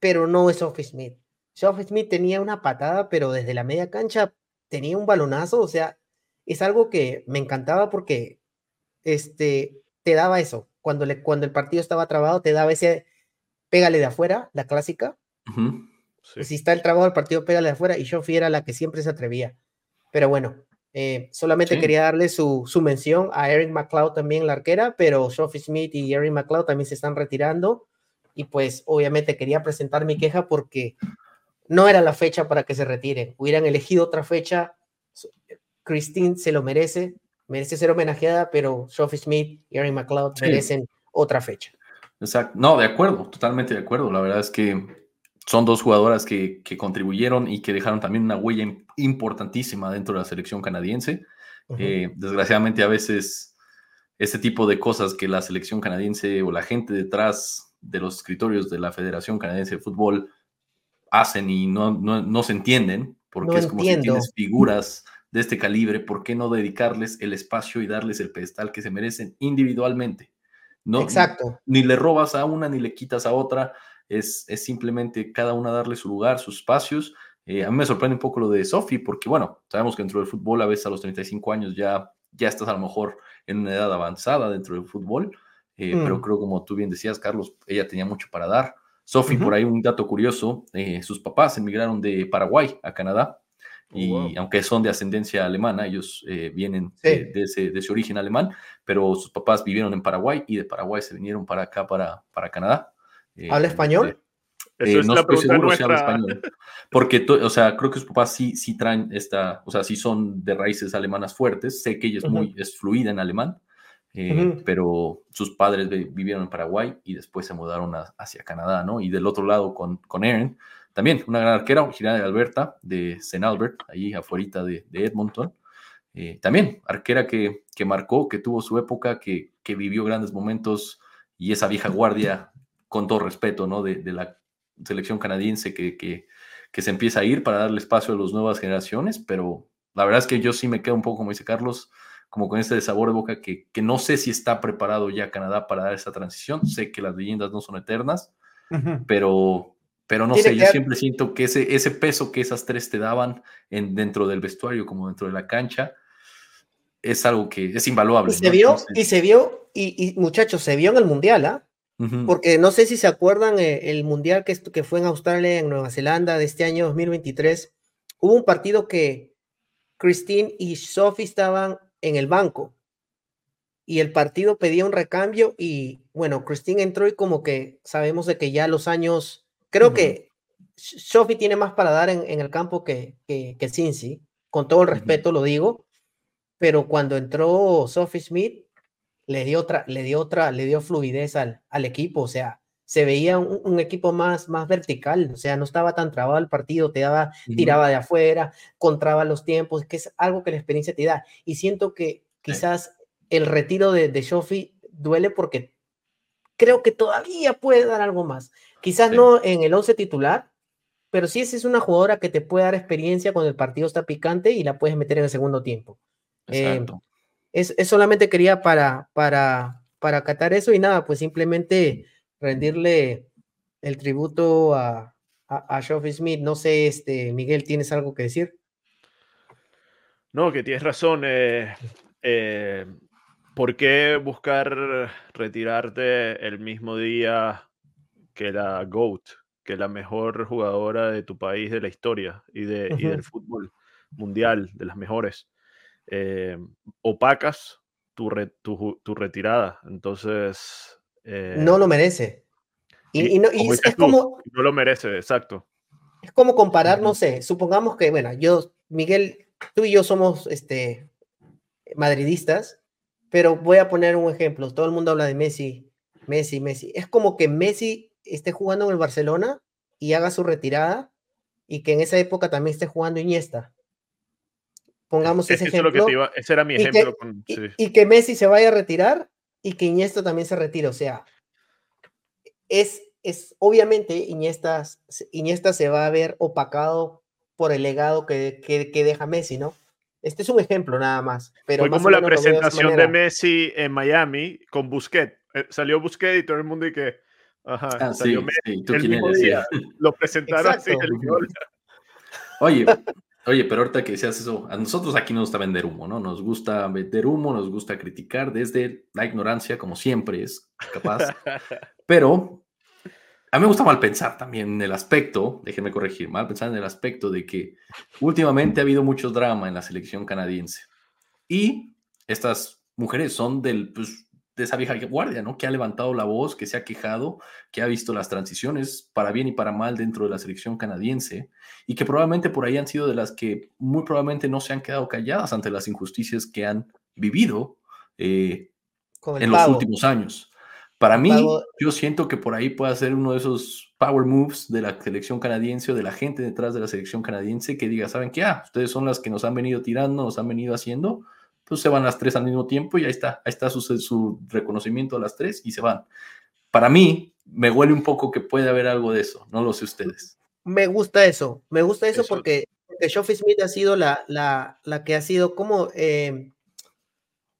pero no es Sophie Smith. Sophie Smith tenía una patada, pero desde la media cancha tenía un balonazo, o sea, es algo que me encantaba porque este, te daba eso. Cuando, le, cuando el partido estaba trabado, te daba ese pégale de afuera, la clásica. Si está el trabajo del partido, pégale de afuera. Y Sophie era la que siempre se atrevía. Pero bueno, eh, solamente quería darle su, su, mención a Eric McLeod también, la arquera, pero Sophie Smith y Eric McLeod también se están retirando. Y pues obviamente quería presentar mi queja porque no era la fecha para que se retiren. Hubieran elegido otra fecha. Christine se lo merece, merece ser homenajeada, pero Sophie Smith y Eric McLeod merecen otra fecha. Exacto. No, de acuerdo, totalmente de acuerdo. La verdad es que son dos jugadoras que, contribuyeron y que dejaron también una huella importantísima dentro de la selección canadiense. Eh, desgraciadamente a veces ese tipo de cosas que la selección canadiense o la gente detrás de los escritorios de la Federación Canadiense de Fútbol hacen y no, no, se entienden, porque es como si tienes figuras de este calibre, ¿por qué no dedicarles el espacio y darles el pedestal que se merecen individualmente? No, Exacto. Ni le robas a una ni le quitas a otra es, simplemente cada una darle su lugar, sus espacios. Eh, a mí me sorprende un poco lo de Sofi, porque bueno, sabemos que dentro del fútbol a veces a los 35 años ya, ya estás a lo mejor en una edad avanzada dentro del fútbol, eh, pero mm. creo como tú bien decías, Carlos, ella tenía mucho para dar. Sofi, por ahí un dato curioso, eh, sus papás emigraron de Paraguay a Canadá, oh, y aunque son de ascendencia alemana, ellos vienen de, ese, de, ese, origen alemán, pero sus papás vivieron en Paraguay y de Paraguay se vinieron para acá, para, para Canadá. ¿Habla español? Eh, no estoy seguro si habla español. Porque, o sea, creo que sus papás sí, sí traen esta, o sea, sí son de raíces alemanas fuertes. Sé que ella es muy, es fluida en alemán, eh, pero sus padres vivieron en Paraguay y después se mudaron hacia Canadá, ¿no? Y del otro lado con, con Erin, también una gran arquera, original de Alberta, de St. Albert, ahí afuera de, de, Edmonton. Eh, también arquera que, que marcó, que tuvo su época, que, que vivió grandes momentos y esa vieja guardia con todo respeto, ¿no? De, la selección canadiense que, que, se empieza a ir para darle espacio a las nuevas generaciones, pero la verdad es que yo sí me quedo un poco, como dice Carlos, como con este sabor de boca que, que no sé si está preparado ya Canadá para dar esa transición. Sé que las leyendas no son eternas, pero, pero no sé, yo siempre siento que ese, ese peso que esas tres te daban en, dentro del vestuario como dentro de la cancha es algo que es invaluable. Y se vio, y se vio, y, muchachos, se vio en el Mundial, ¿ah? Porque no sé si se acuerdan eh, el mundial que, que fue en Australia, en Nueva Zelanda de este año 2023. Hubo un partido que Christine y Sophie estaban en el banco y el partido pedía un recambio y bueno, Christine entró y como que sabemos de que ya los años, creo que Sophie tiene más para dar en, el campo que, que, que Cincy, con todo el respeto lo digo, pero cuando entró Sophie Smith, le dio otra, le dio otra, le dio fluidez al, al equipo, o sea, se veía un, equipo más, más vertical, o sea, no estaba tan trabado el partido, te daba, tiraba de afuera, contraba los tiempos, que es algo que la experiencia te da. Y siento que quizás el retiro de, de Shofi duele porque creo que todavía puede dar algo más. Quizás no en el 11 titular, pero sí es una jugadora que te puede dar experiencia cuando el partido está picante y la puedes meter en el segundo tiempo. Eh, Es, solamente quería para, para, para acatar eso y nada, pues simplemente rendirle el tributo a, a, Smith. No sé, este, Miguel, ¿tienes algo que decir? No, que tienes razón. Eh, eh, ¿Por qué buscar retirarte el mismo día que la GOAT, que la mejor jugadora de tu país de la historia y, de, y del fútbol mundial, de las mejores? Eh, opacas tu, tu, retirada. Entonces... Eh, no lo merece. Y, no, es como... No lo merece, exacto. Es como comparar, no sé, supongamos que, bueno, yo, Miguel, tú y yo somos este, madridistas, pero voy a poner un ejemplo. Todo el mundo habla de Messi, Messi, Messi. Es como que Messi esté jugando en el Barcelona y haga su retirada y que en esa época también esté jugando Iniesta. Pongamos ese ejemplo. ese era mi ejemplo. Y que, Messi se vaya a retirar y que Iniesta también se retire. O sea, es, es obviamente Iniesta, Iniesta se va a ver opacado por el legado que, que, deja Messi, ¿no? Este es un ejemplo nada más. Pero Fue como la presentación de Messi en Miami con Busquets. Eh, salió Busquets y todo el mundo y que... Ajá, ah, salió Messi. el mismo día, lo presentaron así. Oye, Oye, pero ahorita que decías eso, a nosotros aquí nos gusta vender humo, ¿no? Nos gusta vender humo, nos gusta criticar desde la ignorancia, como siempre es capaz. Pero a mí me gusta mal pensar también en el aspecto, déjenme corregir, mal pensar en el aspecto de que últimamente ha habido mucho drama en la selección canadiense. Y estas mujeres son del, pues, de esa vieja guardia, ¿no? Que ha levantado la voz, que se ha quejado, que ha visto las transiciones para bien y para mal dentro de la selección canadiense y que probablemente por ahí han sido de las que muy probablemente no se han quedado calladas ante las injusticias que han vivido eh, en los últimos años. Para mí, yo siento que por ahí puede ser uno de esos power moves de la selección canadiense o de la gente detrás de la selección canadiense que diga, ¿saben qué? Ah, ustedes son las que nos han venido tirando, nos han venido haciendo, pues se van las tres al mismo tiempo y ahí está, ahí está su, reconocimiento a las tres y se van. Para mí, me huele un poco que puede haber algo de eso, no lo sé ustedes. Me gusta eso, me gusta eso, porque, porque Smith ha sido la, la, la que ha sido como eh,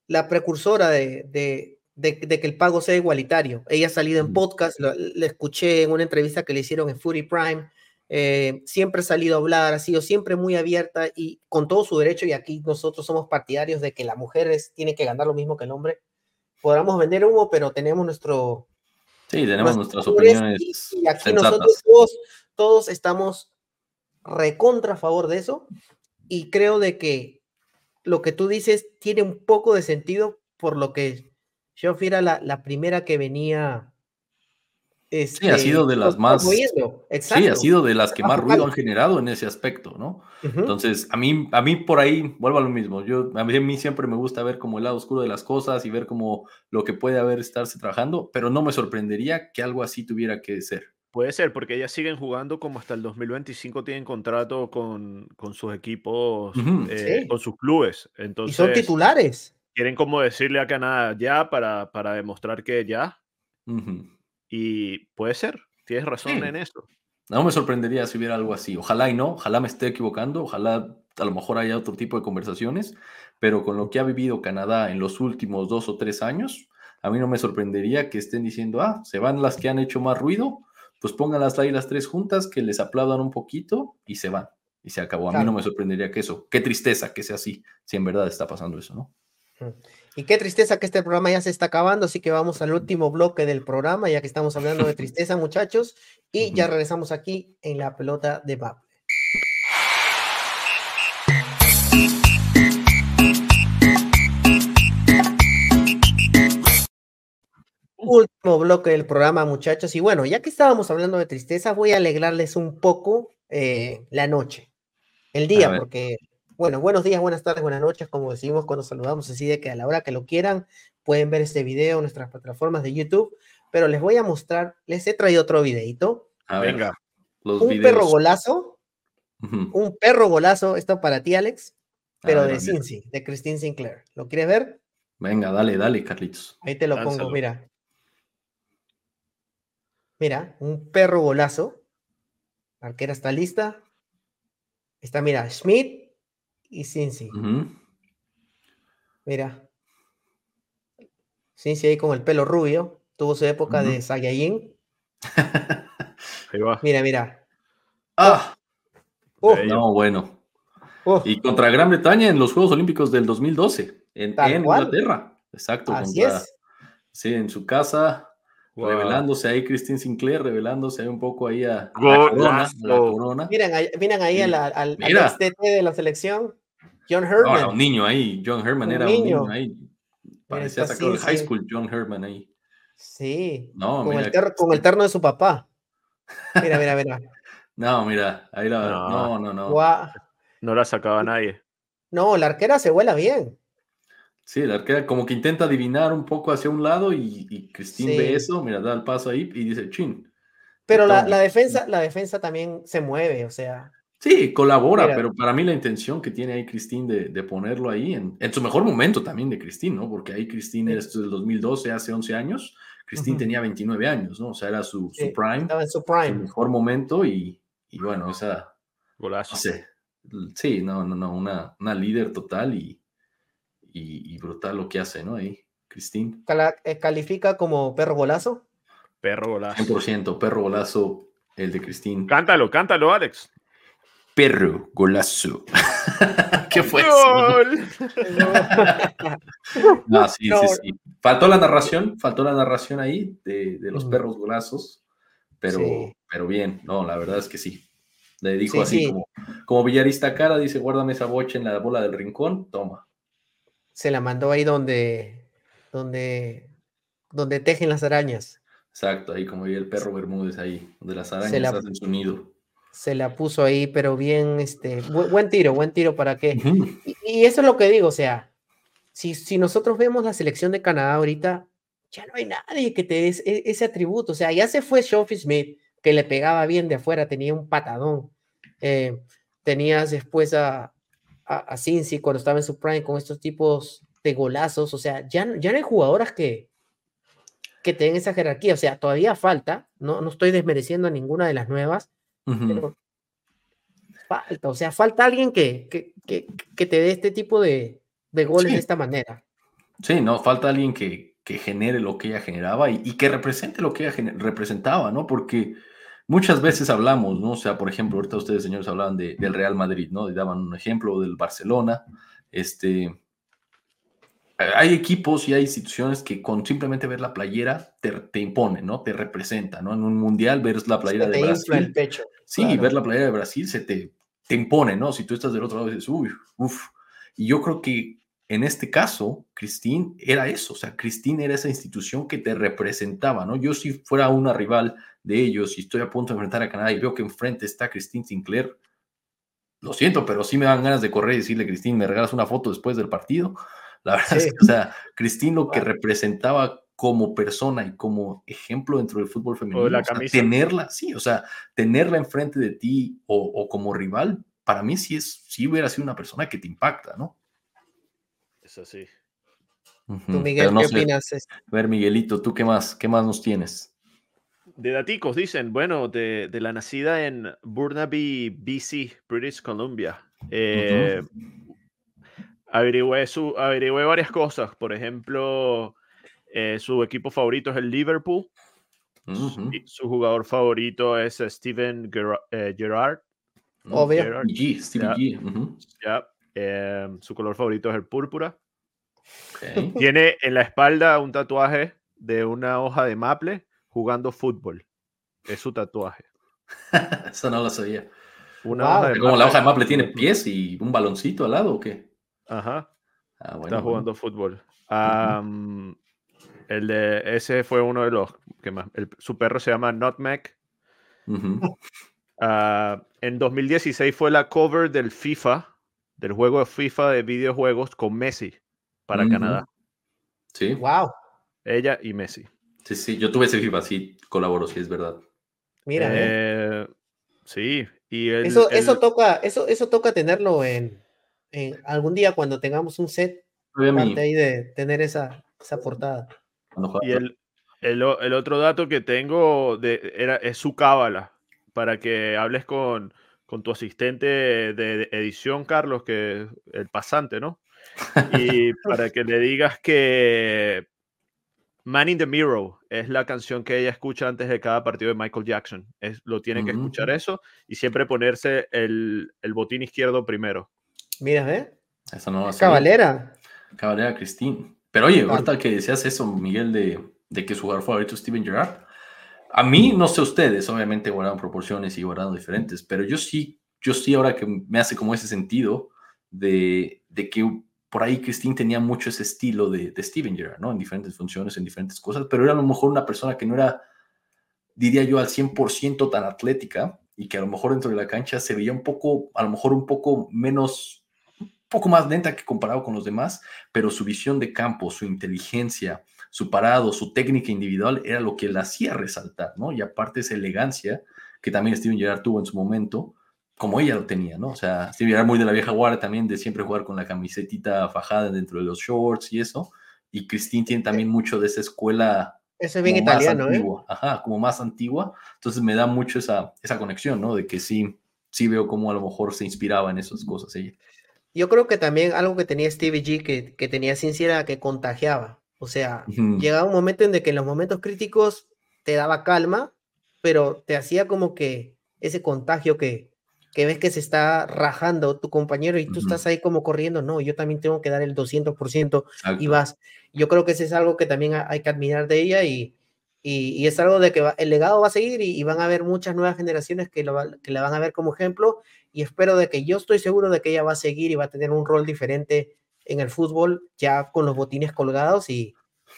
la precursora de, de, de, que el pago sea igualitario. Ella ha salido en podcast, le escuché en una entrevista que le hicieron en Fury Prime, eh, siempre ha salido a hablar, ha sido siempre muy abierta y con todo su derecho, y aquí nosotros somos partidarios de que la mujer tiene que ganar lo mismo que el hombre. Podamos vender humo, pero tenemos nuestro... Sí, tenemos nuestras opiniones. Y, aquí nosotros todos, todos estamos recontra a favor de eso y creo de que lo que tú dices tiene un poco de sentido por lo que yo era la, la primera que venía sí, ha sido de las más. Sí, ha sido de las que más ruido han generado en ese aspecto, ¿no? Entonces, a mí, a mí por ahí, vuelvo a lo mismo. Yo, a mí, siempre me gusta ver como el lado oscuro de las cosas y ver como lo que puede haber estarse trabajando, pero no me sorprendería que algo así tuviera que ser. Puede ser, porque ellas siguen jugando como hasta el 2025 tienen contrato con, con sus equipos, eh, con sus clubes. Entonces, y son titulares. Quieren como decirle a Canadá ya para, para demostrar que ya. Y puede ser, tienes razón en eso. No me sorprendería si hubiera algo así. Ojalá y no, ojalá me esté equivocando, ojalá a lo mejor haya otro tipo de conversaciones, pero con lo que ha vivido Canadá en los últimos dos o tres años, a mí no me sorprendería que estén diciendo, ah, se van las que han hecho más ruido, pues pónganlas ahí las tres juntas, que les aplaudan un poquito y se van. Y se acabó. A mí no me sorprendería que eso. Qué tristeza que sea así, si en verdad está pasando eso, ¿no? Y qué tristeza que este programa ya se está acabando, así que vamos al último bloque del programa, ya que estamos hablando de tristeza, muchachos, y ya regresamos aquí en la pelota de Maple. Último bloque del programa, muchachos. Y bueno, ya que estábamos hablando de tristeza, voy a alegrarles un poco eh, la noche, el día, porque bueno, buenos días, buenas tardes, buenas noches, como decimos cuando saludamos, así de que a la hora que lo quieran pueden ver este video en nuestras plataformas de YouTube, pero les voy a mostrar, les he traído otro videito. Venga. un perro golazo, un perro golazo, esto para ti, Alex, pero de Cincy, de Christine Sinclair. ¿Lo quieres ver? Venga, dale, dale, Carlitos. Ahí te lo pongo, mira. Mira, un perro golazo. La arquera está lista. Está, mira, Schmidt, y Cincy. Mira. Cincy ahí con el pelo rubio. Tuvo su época de Saiyajin. Mira, mira. ¡Ah! no, bueno. Y contra Gran Bretaña en los Juegos Olímpicos del 2012, en, Inglaterra. Exacto. Así es. Sí, en su casa, revelándose ahí Christine Sinclair, revelándose ahí un poco ahí a, la, corona, Miren, ahí, miren ahí al, al, de la selección. John Herman. un niño ahí. John Herman era un niño ahí. Parecía sacado de high school John Herman ahí. Sí. No, con, el con el terno de su papá. Mira, mira, mira. no, mira, ahí la. No, no, no. No la sacaba nadie. No, la arquera se vuela bien. Sí, la arquera como que intenta adivinar un poco hacia un lado y, y Christine ve eso, mira, da el paso ahí y dice, chin. Pero la, la, defensa, la defensa también se mueve, o sea, Sí, colabora, pero para mí la intención que tiene ahí Cristín de, ponerlo ahí, en, su mejor momento también de Cristín, ¿no? Porque ahí Cristín, esto es del 2012, hace 11 años, Cristín tenía 29 años, ¿no? O sea, era su, prime. Estaba en su prime. Su mejor momento y, bueno, esa... Golazo. sí, no, no, no, una, una líder total y, y, brutal lo que hace, ¿no? Ahí, Cristín. Eh, ¿Califica como perro golazo? Perro golazo. 100%, perro golazo, el de Cristín. Cántalo, cántalo, Alex perro golazo. ¿Qué fue eso? no, sí, sí, sí. Faltó la narración, faltó la narración ahí de, los mm. perros golazos, pero, pero bien, no, la verdad es que sí. Le dijo así como, como Villarista Cara, dice, guárdame esa bocha en la bola del rincón, toma. Se la mandó ahí donde, donde, donde tejen las arañas. Exacto, ahí como el perro Bermúdez ahí, donde las arañas hacen su nido se la puso ahí, pero bien, este, buen, tiro, buen tiro para que. y, eso es lo que digo, o sea, si, si nosotros vemos la selección de Canadá ahorita, ya no hay nadie que te dé ese, atributo. O sea, ya se fue Sophie Smith, que le pegaba bien de afuera, tenía un patadón. Eh, tenías después a, a, Cincy cuando estaba en su prime con estos tipos de golazos. O sea, ya, ya no hay jugadoras que, que tengan esa jerarquía. O sea, todavía falta. No, no estoy desmereciendo a ninguna de las nuevas falta, o sea, falta alguien que, que, que, te dé este tipo de, de goles de esta manera. Sí, no, falta alguien que, que genere lo que ella generaba y, y, que represente lo que ella representaba, ¿no? Porque muchas veces hablamos, ¿no? O sea, por ejemplo, ahorita ustedes, señores, hablaban de, del Real Madrid, ¿no? Y daban un ejemplo del Barcelona, este, hay equipos y hay instituciones que con simplemente ver la playera te, te imponen, ¿no? Te representan, ¿no? En un mundial ver la playera de Brasil. El pecho, sí, ver la playera de Brasil se te, te impone, ¿no? Si tú estás del otro lado dices, uy, uff. Y yo creo que en este caso, Cristín era eso, o sea, Cristín era esa institución que te representaba, ¿no? Yo si fuera una rival de ellos y estoy a punto de enfrentar a Canadá y veo que enfrente está Cristín Sinclair, lo siento, pero sí me dan ganas de correr y decirle, Cristín, ¿me regalas una foto después del partido? La verdad es que, o sea, Cristín lo que representaba como persona y como ejemplo dentro del fútbol femenino, la tenerla, sí, o sea, tenerla enfrente de ti o, como rival, para mí sí es, sí hubiera sido una persona que te impacta, ¿no? Es así. Tú, Miguel, ¿qué opinas? A ver, Miguelito, ¿tú qué más, qué más nos tienes? De daticos, dicen, bueno, de, la nacida en Burnaby, BC, British Columbia. Eh, averigüé, su, varias cosas. Por ejemplo, eh, su equipo favorito es el Liverpool. su, jugador favorito es Steven eh, Gerrard. Obvio. Em, su color favorito es el púrpura. Tiene en la espalda un tatuaje de una hoja de maple jugando fútbol. Es su tatuaje. Eso no lo sabía. Una hoja de Como la hoja de maple tiene pies y un baloncito al lado o qué? Ajá. Ah, está jugando fútbol. el de ese fue uno de los que más. su perro se llama Nutmeg. Ah, en 2016 fue la cover del FIFA, del juego de FIFA de videojuegos con Messi para Canadá. Sí. Wow. Ella y Messi. Sí, sí, yo tuve ese FIFA, sí, colaboro, sí, es verdad. Mira. Eh, eh. sí, y eso, eso toca, eso, eso toca tenerlo en, algún día cuando tengamos un set, ahí de tener esa, esa portada. Y el, el, el, otro dato que tengo de, era, es su cábala, para que hables con, con tu asistente de, edición, Carlos, que el pasante, ¿no? Y para que le digas que Man in the Mirror es la canción que ella escucha antes de cada partido de Michael Jackson. Es, lo tiene que escuchar eso y siempre ponerse el, el botín izquierdo primero. Mira, ¿eh? Eso no Cabalera. Cabalera Cristín. Pero oye, ahorita que decías eso, Miguel, de, de que su jugador favorito es Steven Gerrard, a mí, no sé ustedes, obviamente guardaron proporciones y guardaron diferentes, pero yo sí, yo sí ahora que me hace como ese sentido de, de que por ahí Cristín tenía mucho ese estilo de, de Steven Gerrard, ¿no? En diferentes funciones, en diferentes cosas, pero era a lo mejor una persona que no era, diría yo, al 100% tan atlética y que a lo mejor dentro de la cancha se veía un poco, a lo mejor un poco menos poco más lenta que comparado con los demás, pero su visión de campo, su inteligencia, su parado, su técnica individual era lo que la hacía resaltar, ¿no? Y aparte esa elegancia que también Steven Gerrard tuvo en su momento, como ella lo tenía, ¿no? O sea, Stevie era muy de la vieja guardia también, de siempre jugar con la camisetita fajada dentro de los shorts y eso. Y Christine tiene también mucho de esa escuela. Eso es bien italiano, ¿eh? Ajá, como más antigua. Entonces me da mucho esa, esa conexión, ¿no? De que sí, sí veo cómo a lo mejor se inspiraba en esas cosas ella. Yo creo que también algo que tenía Stevie G que, que tenía sincera que contagiaba. O sea, llegaba un momento en que en los momentos críticos te daba calma, pero te hacía como que ese contagio que, que ves que se está rajando tu compañero y tú estás ahí como corriendo, no, yo también tengo que dar el 200% y vas. Yo creo que ese es algo que también hay que admirar de ella y, y, es algo de que el legado va a seguir y, van a haber muchas nuevas generaciones que, lo, que la van a ver como ejemplo y espero de que yo estoy seguro de que ella va a seguir y va a tener un rol diferente en el fútbol ya con los botines colgados y,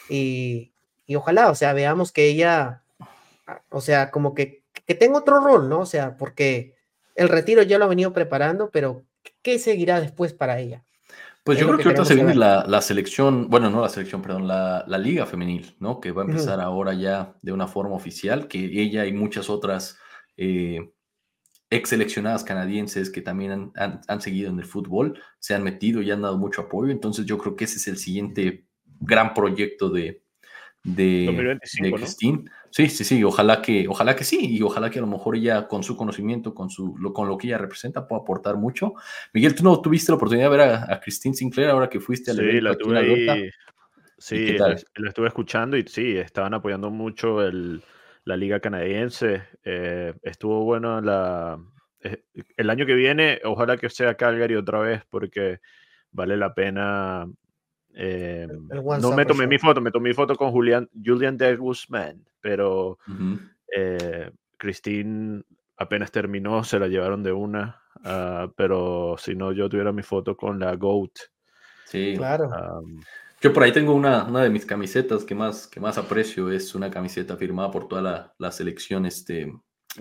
y, y ojalá, o sea, veamos que ella, o sea, como que, que tenga otro rol, ¿no? O sea, porque el retiro ya lo ha venido preparando, pero ¿qué seguirá después para ella? Pues yo creo que, ahorita se viene la, selección, bueno, no la selección, perdón, la, liga femenil, ¿no? Que va a empezar ahora ya de una forma oficial, que ella y muchas otras eh, ex seleccionadas canadienses que también han, seguido en el fútbol, se han metido y han dado mucho apoyo. Entonces yo creo que ese es el siguiente gran proyecto de, de, Christine. Sí, sí, sí, ojalá que, ojalá que sí, y ojalá que a lo mejor ella con su conocimiento, con, su, lo, con lo que ella representa, pueda aportar mucho. Miguel, ¿tú no tuviste la oportunidad de ver a, Christine Sinclair ahora que fuiste a sí, la tuve ahí, Sí, la, estuve escuchando y sí, estaban apoyando mucho el, la liga canadiense. Eh, estuvo bueno la, eh, el año que viene, ojalá que sea Calgary otra vez porque vale la pena eh, no me tomé mi foto, me tomé mi foto con Julian, Julian de Guzmán, pero eh, Christine apenas terminó, se la llevaron de una, ah, pero si no, yo tuviera mi foto con la GOAT. Sí, claro. Yo por ahí tengo una, una, de mis camisetas que más, que más aprecio, es una camiseta firmada por toda la, la selección este,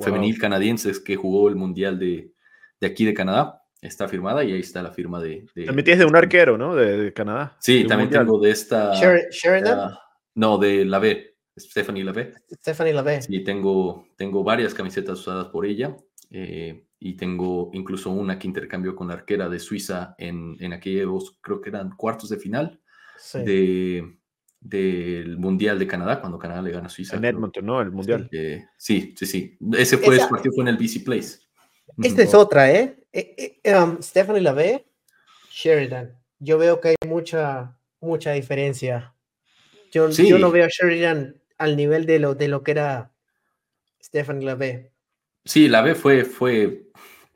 femenil canadiense que jugó el Mundial de, de aquí de Canadá está firmada y ahí está la firma de. también tienes de un arquero, ¿no? De, Canadá. Sí, también tengo de esta. Sheridan. no, de la B, Stephanie Lave. Stephanie Lave. Sí, tengo, tengo varias camisetas usadas por ella. Eh, y tengo incluso una que intercambió con la arquera de Suiza en, en aquellos, creo que eran cuartos de final de, del Mundial de Canadá, cuando Canadá le gana a Suiza. En Edmonton, ¿no? El Mundial. Eh, sí, sí, sí. Ese fue, ese partido fue en el BC Place. Esta es otra, ¿eh? eh, eh um, Stephanie Lave, Sheridan. Yo veo que hay mucha, mucha diferencia. Yo, yo no veo a Sheridan al nivel de lo, de lo que era Stephanie Lave. Sí, Lave fue, fue,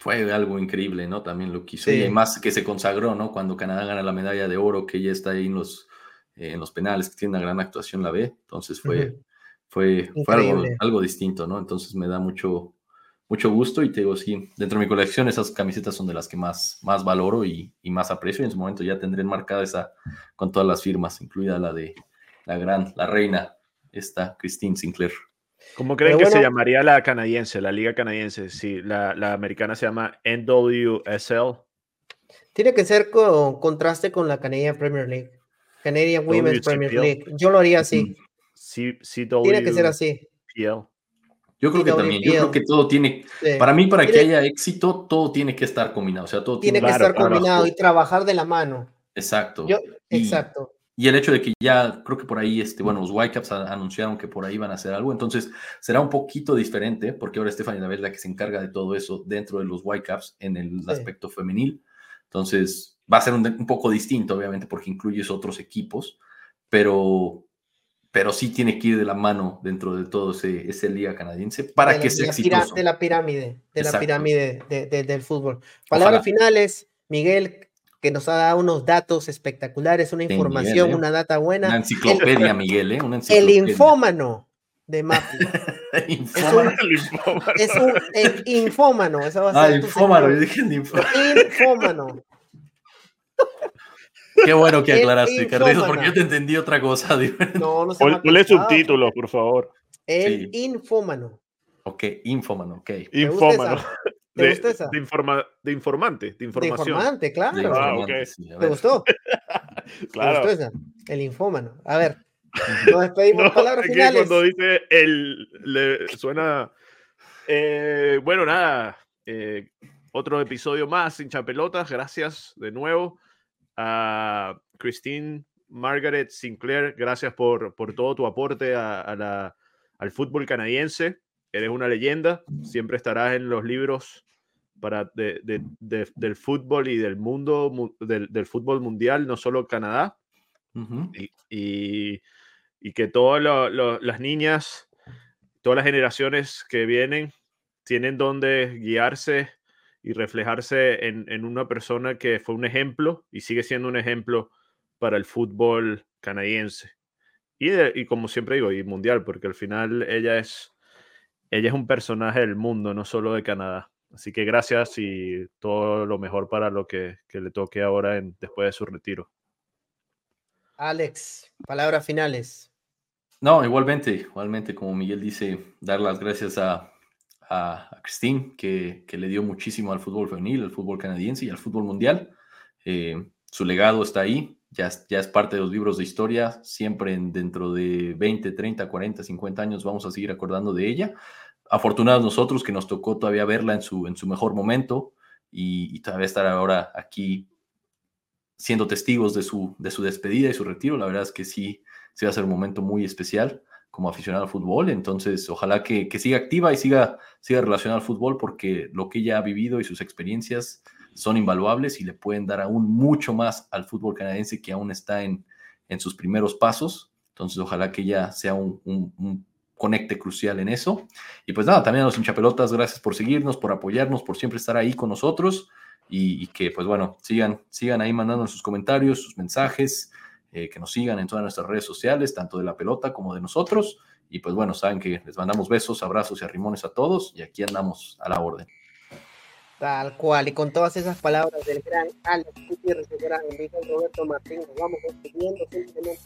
fue algo increíble, ¿no? También lo quiso. Y más que se consagró, ¿no? Cuando Canadá gana la medalla de oro, que ella está ahí en los, en los penales, que tiene una gran actuación la B. Entonces fue, fue, fue algo, algo, distinto, ¿no? Entonces me da mucho, mucho gusto y te digo, sí, dentro de mi colección esas camisetas son de las que más, más valoro y, más aprecio y en su momento ya tendré enmarcada esa con todas las firmas, incluida la de la gran, la reina, esta Christine Sinclair. ¿Cómo creen que se llamaría la canadiense, la liga canadiense? Si la, americana se llama NWSL. Tiene que ser con contraste con la Canadian Premier League. Canadian Women's Premier League. Yo lo haría así. Tiene que ser así. Yo creo que también, yo creo que todo tiene, para mí, para que haya éxito, todo tiene que estar combinado. O sea, todo tiene, que estar combinado y trabajar de la mano. Exacto. exacto. Y el hecho de que ya, creo que por ahí, este, bueno, los Whitecaps anunciaron que por ahí van a hacer algo, entonces será un poquito diferente, porque ahora Stephanie David es la que se encarga de todo eso dentro de los Whitecaps en el aspecto femenil. Entonces, va a ser un, un, poco distinto, obviamente, porque incluyes otros equipos, pero pero sí tiene que ir de la mano dentro de todo ese, ese liga canadiense para que sea exitoso. De la pirámide, de la pirámide del fútbol. Palabras finales, Miguel, que nos ha dado unos datos espectaculares, una información, ¿eh? una data buena. Una enciclopedia, Miguel, ¿eh? Una El infómano de Mapi. infómano. Es un, el infómano. Eso va a ser ah, infómano, yo dije infómano. Infómano. Qué bueno que aclaraste, Carlitos, porque yo te entendí otra cosa. No, no sé. Ponle subtítulos, por favor. El infómano. Ok, infómano, ok. Infómano. ¿Te de, esa? De, informa, de, informante, de información. De informante, claro. Ah, okay. ¿Te gustó? claro. ¿Te gustó esa? El infómano. A ver, nos despedimos. no, palabras finales. Cuando dice el, le suena. Eh, bueno, nada. Eh, otro episodio más, hincha pelotas. Gracias de nuevo a Christine Margaret Sinclair. Gracias por, por todo tu aporte a, la, al fútbol canadiense. Eres una leyenda. Siempre estarás en los libros para del fútbol y del mundo, del, fútbol mundial, no solo Canadá. y, y, que todas las niñas, todas las generaciones que vienen, tienen donde guiarse y reflejarse en, una persona que fue un ejemplo y sigue siendo un ejemplo para el fútbol canadiense. Y, y, como siempre digo, y mundial, porque al final ella es, ella es un personaje del mundo, no solo de Canadá. Así que gracias y todo lo mejor para lo que, le toque ahora en, después de su retiro. Alex, palabras finales. No, igualmente, igualmente, como Miguel dice, dar las gracias a, a, Christine, que, le dio muchísimo al fútbol femenil, al fútbol canadiense y al fútbol mundial. Eh, su legado está ahí, ya, es parte de los libros de historia, siempre dentro de 20, 30, 40, 50 años vamos a seguir acordando de ella afortunados nosotros que nos tocó todavía verla en su, en su mejor momento y, todavía estar ahora aquí siendo testigos de su, de su despedida y su retiro. La verdad es que sí, sí va a ser un momento muy especial como aficionado al fútbol. Entonces, ojalá que, siga activa y siga, siga relacionada al fútbol porque lo que ella ha vivido y sus experiencias son invaluables y le pueden dar aún mucho más al fútbol canadiense que aún está en, en sus primeros pasos. Entonces, ojalá que ella sea un, un conecte crucial en eso. Y pues nada, también a los hinchapelotas, gracias por seguirnos, por apoyarnos, por siempre estar ahí con nosotros y, que pues bueno, sigan, sigan ahí mandando sus comentarios, sus mensajes, eh, que nos sigan en todas nuestras redes sociales, tanto de la pelota como de nosotros. Y pues bueno, saben que les mandamos besos, abrazos y arrimones a todos y aquí andamos a la orden. Tal cual, y con todas esas palabras del gran Alex Gutiérrez, el gran Miguel Roberto Martín, vamos despidiendo simplemente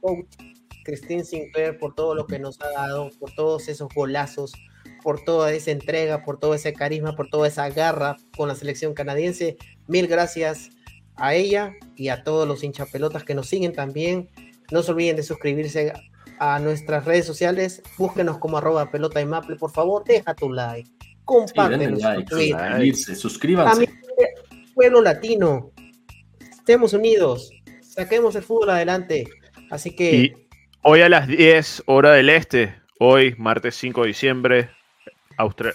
coach Christine Sinclair por todo lo que nos ha dado, por todos esos golazos, por toda esa entrega, por todo ese carisma, por toda esa garra con la selección canadiense. Mil gracias a ella y a todos los hinchapelotas que nos siguen también. No se olviden de suscribirse a nuestras redes sociales. Búsquenos como arroba pelota y maple. Por favor, deja tu like. Compártelo. suscríbanse. pueblo latino. Estemos unidos. Saquemos el fútbol adelante. Así que Hoy a las 10 hora del este, hoy martes 5 de diciembre,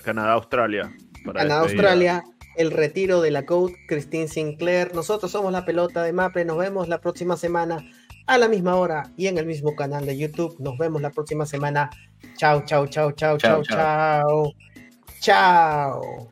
Canadá-Australia. Canadá-Australia, el retiro de la coach Christine Sinclair. Nosotros somos la pelota de Maple, nos vemos la próxima semana a la misma hora y en el mismo canal de YouTube. Nos vemos la próxima semana. Chao, chao, chao, chao, chao, chao. Tchau!